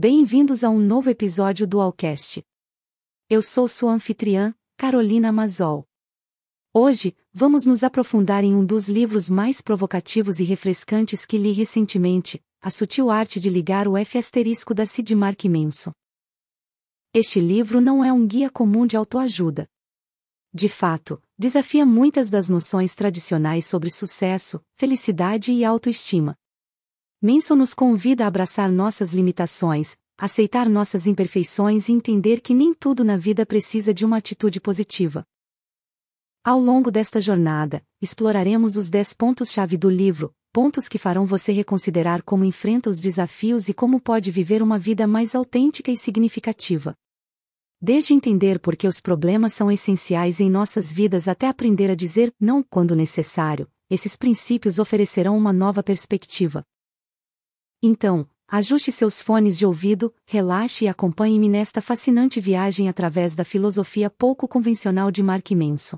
Bem-vindos a um novo episódio do Alcast. Eu sou sua anfitriã, Carolina Mazol. Hoje, vamos nos aprofundar em um dos livros mais provocativos e refrescantes que li recentemente, A Sutil Arte de Ligar o F asterisco da Sid Mark Manson. Este livro não é um guia comum de autoajuda. De fato, desafia muitas das noções tradicionais sobre sucesso, felicidade e autoestima. Manson nos convida a abraçar nossas limitações, aceitar nossas imperfeições e entender que nem tudo na vida precisa de uma atitude positiva. Ao longo desta jornada, exploraremos os 10 pontos-chave do livro, pontos que farão você reconsiderar como enfrenta os desafios e como pode viver uma vida mais autêntica e significativa. Desde entender por que os problemas são essenciais em nossas vidas até aprender a dizer não quando necessário, esses princípios oferecerão uma nova perspectiva. Então, ajuste seus fones de ouvido, relaxe e acompanhe-me nesta fascinante viagem através da filosofia pouco convencional de Mark Manson.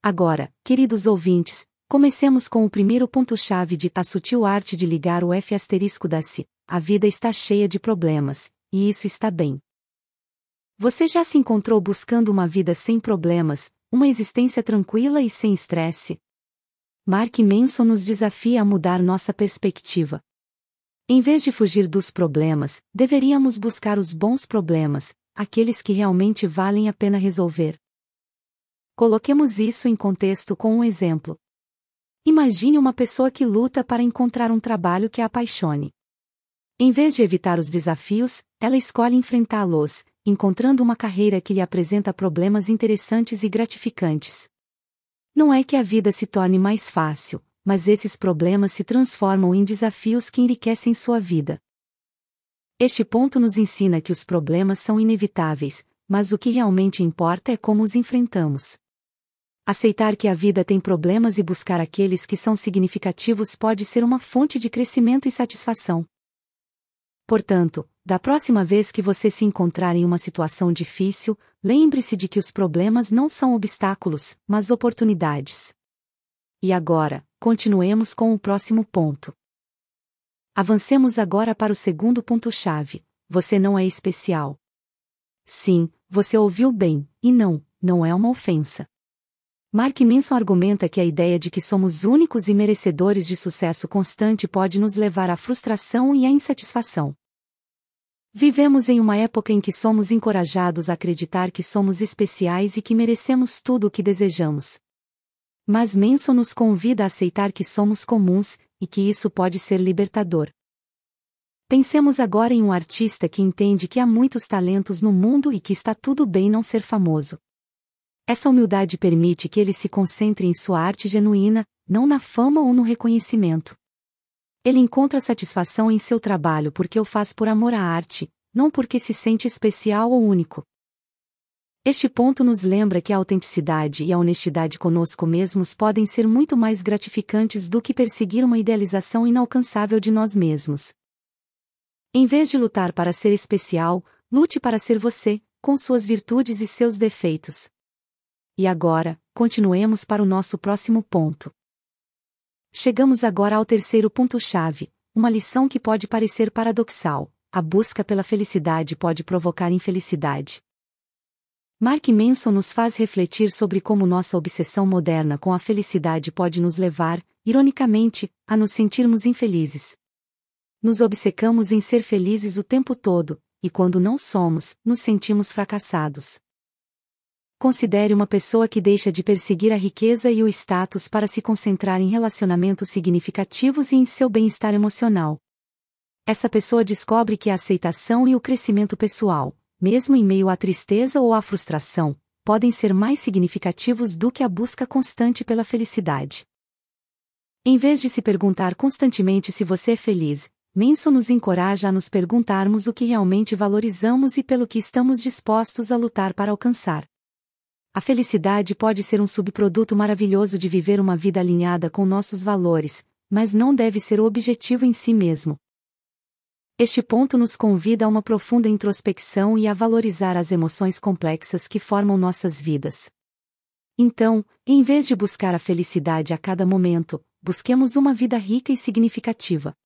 Agora, queridos ouvintes, comecemos com o primeiro ponto-chave de A Sutil Arte de Ligar o F asterisco da Si. A vida está cheia de problemas, e isso está bem. Você já se encontrou buscando uma vida sem problemas, uma existência tranquila e sem estresse? Mark Manson nos desafia a mudar nossa perspectiva. Em vez de fugir dos problemas, deveríamos buscar os bons problemas, aqueles que realmente valem a pena resolver. Coloquemos isso em contexto com um exemplo. Imagine uma pessoa que luta para encontrar um trabalho que a apaixone. Em vez de evitar os desafios, ela escolhe enfrentá-los, encontrando uma carreira que lhe apresenta problemas interessantes e gratificantes. Não é que a vida se torne mais fácil, mas esses problemas se transformam em desafios que enriquecem sua vida. Este ponto nos ensina que os problemas são inevitáveis, mas o que realmente importa é como os enfrentamos. Aceitar que a vida tem problemas e buscar aqueles que são significativos pode ser uma fonte de crescimento e satisfação. Portanto, da próxima vez que você se encontrar em uma situação difícil, lembre-se de que os problemas não são obstáculos, mas oportunidades. E agora, continuemos com o próximo ponto. Avancemos agora para o segundo ponto-chave: você não é especial. Sim, você ouviu bem, e não, não é uma ofensa. Mark Manson argumenta que a ideia de que somos únicos e merecedores de sucesso constante pode nos levar à frustração e à insatisfação. Vivemos em uma época em que somos encorajados a acreditar que somos especiais e que merecemos tudo o que desejamos. Mas Manson nos convida a aceitar que somos comuns, e que isso pode ser libertador. Pensemos agora em um artista que entende que há muitos talentos no mundo e que está tudo bem não ser famoso. Essa humildade permite que ele se concentre em sua arte genuína, não na fama ou no reconhecimento. Ele encontra satisfação em seu trabalho porque o faz por amor à arte, não porque se sente especial ou único. Este ponto nos lembra que a autenticidade e a honestidade conosco mesmos podem ser muito mais gratificantes do que perseguir uma idealização inalcançável de nós mesmos. Em vez de lutar para ser especial, lute para ser você, com suas virtudes e seus defeitos. E agora, continuemos para o nosso próximo ponto. Chegamos agora ao terceiro ponto-chave, uma lição que pode parecer paradoxal: a busca pela felicidade pode provocar infelicidade. Mark Manson nos faz refletir sobre como nossa obsessão moderna com a felicidade pode nos levar, ironicamente, a nos sentirmos infelizes. Nos obcecamos em ser felizes o tempo todo, e quando não somos, nos sentimos fracassados. Considere uma pessoa que deixa de perseguir a riqueza e o status para se concentrar em relacionamentos significativos e em seu bem-estar emocional. Essa pessoa descobre que a aceitação e o crescimento pessoal, mesmo em meio à tristeza ou à frustração, podem ser mais significativos do que a busca constante pela felicidade. Em vez de se perguntar constantemente se você é feliz, Manson nos encoraja a nos perguntarmos o que realmente valorizamos e pelo que estamos dispostos a lutar para alcançar. A felicidade pode ser um subproduto maravilhoso de viver uma vida alinhada com nossos valores, mas não deve ser o objetivo em si mesmo. Este ponto nos convida a uma profunda introspecção e a valorizar as emoções complexas que formam nossas vidas. Então, em vez de buscar a felicidade a cada momento, busquemos uma vida rica e significativa.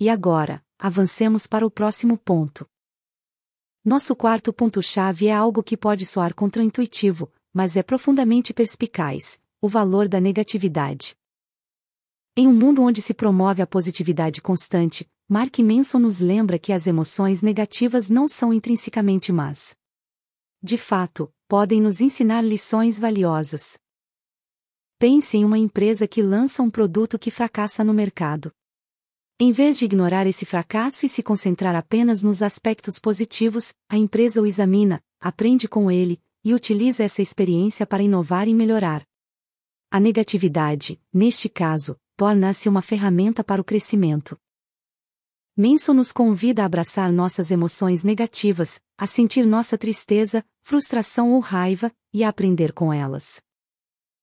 E agora, avancemos para o próximo ponto. Nosso quarto ponto-chave é algo que pode soar contraintuitivo, mas é profundamente perspicaz: o valor da negatividade. Em um mundo onde se promove a positividade constante, Mark Manson nos lembra que as emoções negativas não são intrinsecamente más. De fato, podem nos ensinar lições valiosas. Pense em uma empresa que lança um produto que fracassa no mercado. Em vez de ignorar esse fracasso e se concentrar apenas nos aspectos positivos, a empresa o examina, aprende com ele, e utiliza essa experiência para inovar e melhorar. A negatividade, neste caso, torna-se uma ferramenta para o crescimento. Manson nos convida a abraçar nossas emoções negativas, a sentir nossa tristeza, frustração ou raiva, e a aprender com elas.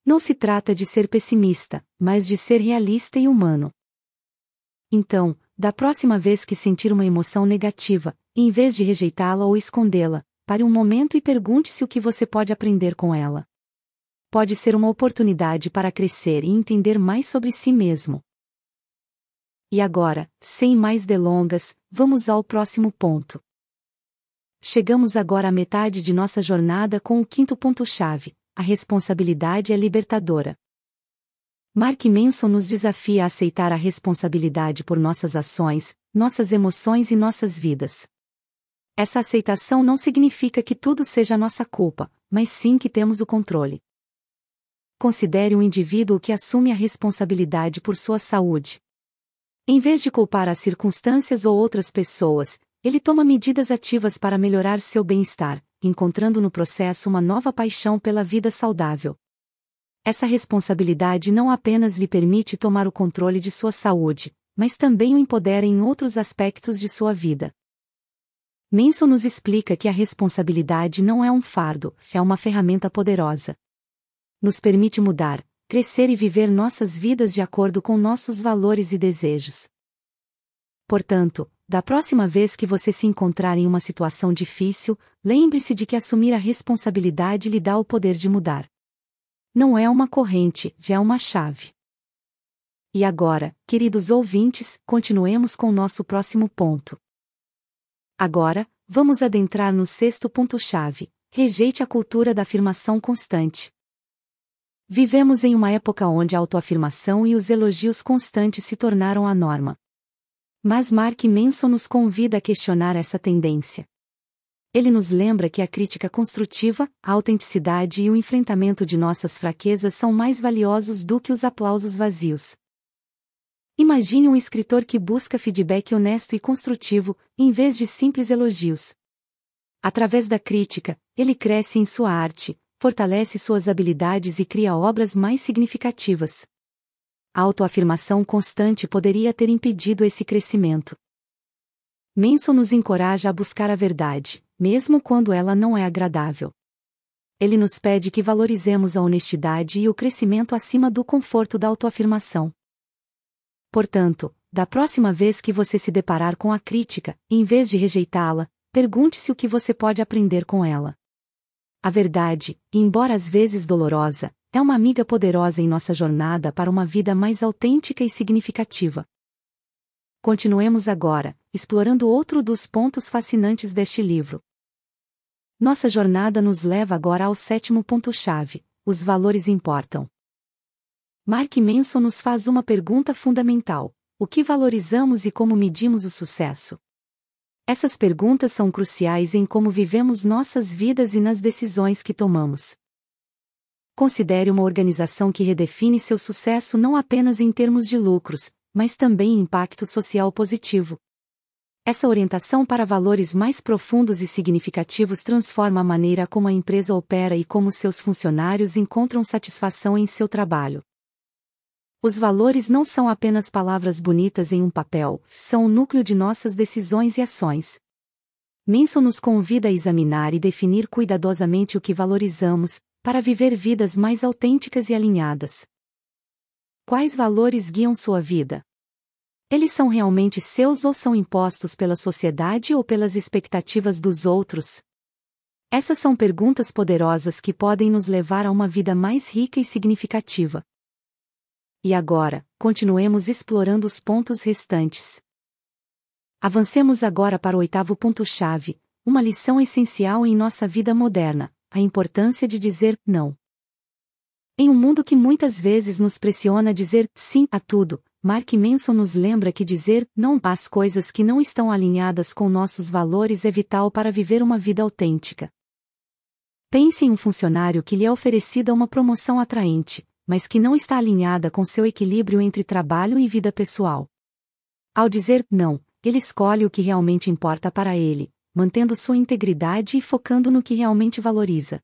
Não se trata de ser pessimista, mas de ser realista e humano. Então, da próxima vez que sentir uma emoção negativa, em vez de rejeitá-la ou escondê-la, pare um momento e pergunte-se o que você pode aprender com ela. Pode ser uma oportunidade para crescer e entender mais sobre si mesmo. E agora, sem mais delongas, vamos ao próximo ponto. Chegamos agora à metade de nossa jornada com o quinto ponto-chave: a responsabilidade é libertadora. Mark Manson nos desafia a aceitar a responsabilidade por nossas ações, nossas emoções e nossas vidas. Essa aceitação não significa que tudo seja nossa culpa, mas sim que temos o controle. Considere um indivíduo que assume a responsabilidade por sua saúde. Em vez de culpar as circunstâncias ou outras pessoas, ele toma medidas ativas para melhorar seu bem-estar, encontrando no processo uma nova paixão pela vida saudável. Essa responsabilidade não apenas lhe permite tomar o controle de sua saúde, mas também o empodera em outros aspectos de sua vida. Manson nos explica que a responsabilidade não é um fardo, é uma ferramenta poderosa. Nos permite mudar, crescer e viver nossas vidas de acordo com nossos valores e desejos. Portanto, da próxima vez que você se encontrar em uma situação difícil, lembre-se de que assumir a responsabilidade lhe dá o poder de mudar não é uma corrente, já é uma chave. E agora, queridos ouvintes, continuemos com nosso próximo ponto. Agora, vamos adentrar no sexto ponto-chave: rejeite a cultura da afirmação constante. Vivemos em uma época onde a autoafirmação e os elogios constantes se tornaram a norma. Mas Mark Manson nos convida a questionar essa tendência ele nos lembra que a crítica construtiva, a autenticidade e o enfrentamento de nossas fraquezas são mais valiosos do que os aplausos vazios. Imagine um escritor que busca feedback honesto e construtivo, em vez de simples elogios. Através da crítica, ele cresce em sua arte, fortalece suas habilidades e cria obras mais significativas. A autoafirmação constante poderia ter impedido esse crescimento. Manson nos encoraja a buscar a verdade, mesmo quando ela não é agradável. Ele nos pede que valorizemos a honestidade e o crescimento acima do conforto da autoafirmação. Portanto, da próxima vez que você se deparar com a crítica, em vez de rejeitá-la, pergunte-se o que você pode aprender com ela. A verdade, embora às vezes dolorosa, é uma amiga poderosa em nossa jornada para uma vida mais autêntica e significativa. Continuemos agora, explorando outro dos pontos fascinantes deste livro. Nossa jornada nos leva agora ao sétimo ponto-chave: os valores importam. Mark Manson nos faz uma pergunta fundamental: o que valorizamos e como medimos o sucesso? Essas perguntas são cruciais em como vivemos nossas vidas e nas decisões que tomamos. Considere uma organização que redefine seu sucesso não apenas em termos de lucros, mas também impacto social positivo. Essa orientação para valores mais profundos e significativos transforma a maneira como a empresa opera e como seus funcionários encontram satisfação em seu trabalho. Os valores não são apenas palavras bonitas em um papel, são o núcleo de nossas decisões e ações. Manson nos convida a examinar e definir cuidadosamente o que valorizamos, para viver vidas mais autênticas e alinhadas. Quais valores guiam sua vida? Eles são realmente seus ou são impostos pela sociedade ou pelas expectativas dos outros? Essas são perguntas poderosas que podem nos levar a uma vida mais rica e significativa. E agora, continuemos explorando os pontos restantes. Avancemos agora para o oitavo ponto-chave, uma lição essencial em nossa vida moderna: a importância de dizer não. Em um mundo que muitas vezes nos pressiona a dizer sim a tudo, Mark Manson nos lembra que dizer não às coisas que não estão alinhadas com nossos valores é vital para viver uma vida autêntica. Pense em um funcionário que lhe é oferecida uma promoção atraente, mas que não está alinhada com seu equilíbrio entre trabalho e vida pessoal. Ao dizer não, ele escolhe o que realmente importa para ele, mantendo sua integridade e focando no que realmente valoriza.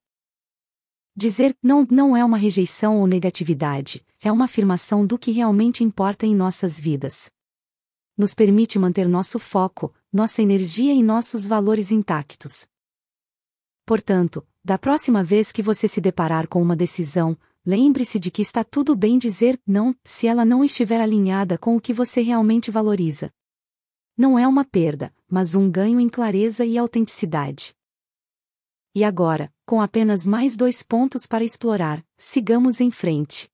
Dizer não não é uma rejeição ou negatividade, é uma afirmação do que realmente importa em nossas vidas. Nos permite manter nosso foco, nossa energia e nossos valores intactos. Portanto, da próxima vez que você se deparar com uma decisão, lembre-se de que está tudo bem dizer não se ela não estiver alinhada com o que você realmente valoriza. Não é uma perda, mas um ganho em clareza e autenticidade. E agora, com apenas mais dois pontos para explorar, sigamos em frente.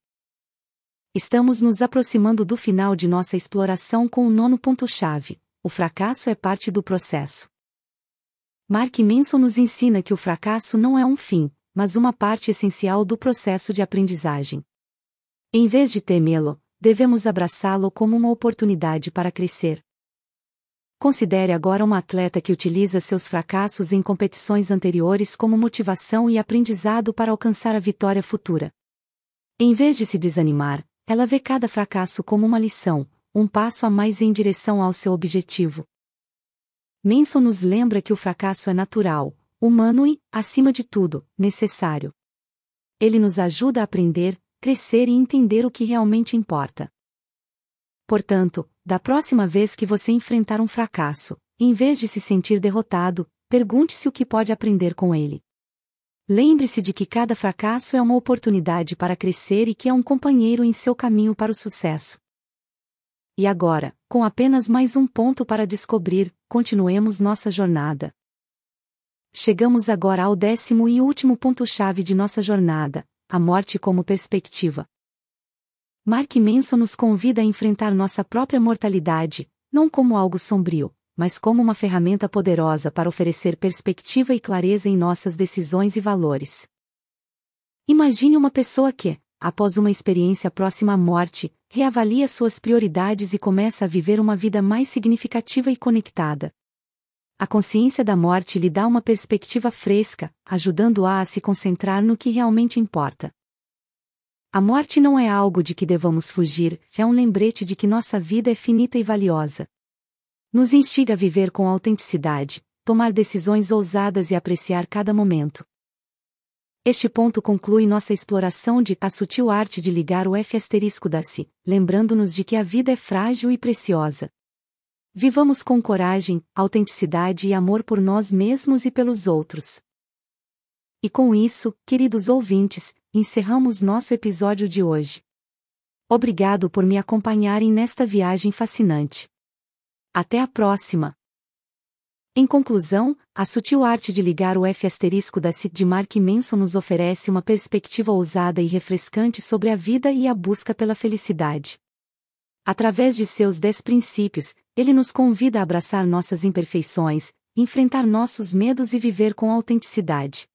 Estamos nos aproximando do final de nossa exploração com o nono ponto-chave: o fracasso é parte do processo. Mark Manson nos ensina que o fracasso não é um fim, mas uma parte essencial do processo de aprendizagem. Em vez de temê-lo, devemos abraçá-lo como uma oportunidade para crescer. Considere agora uma atleta que utiliza seus fracassos em competições anteriores como motivação e aprendizado para alcançar a vitória futura. Em vez de se desanimar, ela vê cada fracasso como uma lição, um passo a mais em direção ao seu objetivo. Manson nos lembra que o fracasso é natural, humano e, acima de tudo, necessário. Ele nos ajuda a aprender, crescer e entender o que realmente importa. Portanto, da próxima vez que você enfrentar um fracasso, em vez de se sentir derrotado, pergunte-se o que pode aprender com ele. Lembre-se de que cada fracasso é uma oportunidade para crescer e que é um companheiro em seu caminho para o sucesso. E agora, com apenas mais um ponto para descobrir, continuemos nossa jornada. Chegamos agora ao décimo e último ponto-chave de nossa jornada, a morte como perspectiva. Mark Manson nos convida a enfrentar nossa própria mortalidade, não como algo sombrio, mas como uma ferramenta poderosa para oferecer perspectiva e clareza em nossas decisões e valores. Imagine uma pessoa que, após uma experiência próxima à morte, reavalia suas prioridades e começa a viver uma vida mais significativa e conectada. A consciência da morte lhe dá uma perspectiva fresca, ajudando-a a se concentrar no que realmente importa. A morte não é algo de que devamos fugir, é um lembrete de que nossa vida é finita e valiosa. Nos instiga a viver com autenticidade, tomar decisões ousadas e apreciar cada momento. Este ponto conclui nossa exploração de a sutil arte de ligar o F asterisco da si, lembrando-nos de que a vida é frágil e preciosa. Vivamos com coragem, autenticidade e amor por nós mesmos e pelos outros. E com isso, queridos ouvintes, encerramos nosso episódio de hoje. Obrigado por me acompanharem nesta viagem fascinante. Até a próxima! Em conclusão, a sutil arte de ligar o F asterisco da CIT de Mark Manson nos oferece uma perspectiva ousada e refrescante sobre a vida e a busca pela felicidade. Através de seus dez princípios, ele nos convida a abraçar nossas imperfeições, enfrentar nossos medos e viver com autenticidade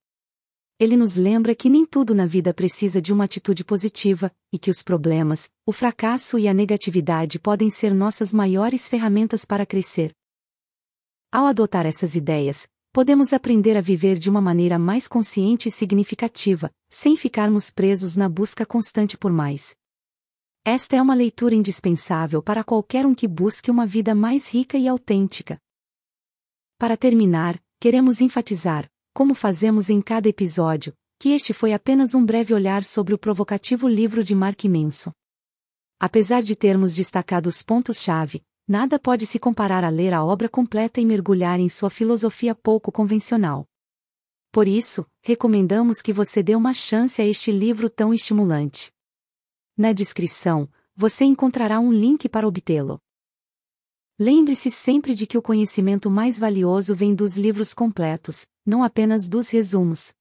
ele nos lembra que nem tudo na vida precisa de uma atitude positiva, e que os problemas, o fracasso e a negatividade podem ser nossas maiores ferramentas para crescer. Ao adotar essas ideias, podemos aprender a viver de uma maneira mais consciente e significativa, sem ficarmos presos na busca constante por mais. Esta é uma leitura indispensável para qualquer um que busque uma vida mais rica e autêntica. Para terminar, queremos enfatizar: como fazemos em cada episódio, que este foi apenas um breve olhar sobre o provocativo livro de Mark Manson. Apesar de termos destacado os pontos-chave, nada pode se comparar a ler a obra completa e mergulhar em sua filosofia pouco convencional. Por isso, recomendamos que você dê uma chance a este livro tão estimulante. Na descrição, você encontrará um link para obtê-lo. Lembre-se sempre de que o conhecimento mais valioso vem dos livros completos, não apenas dos resumos.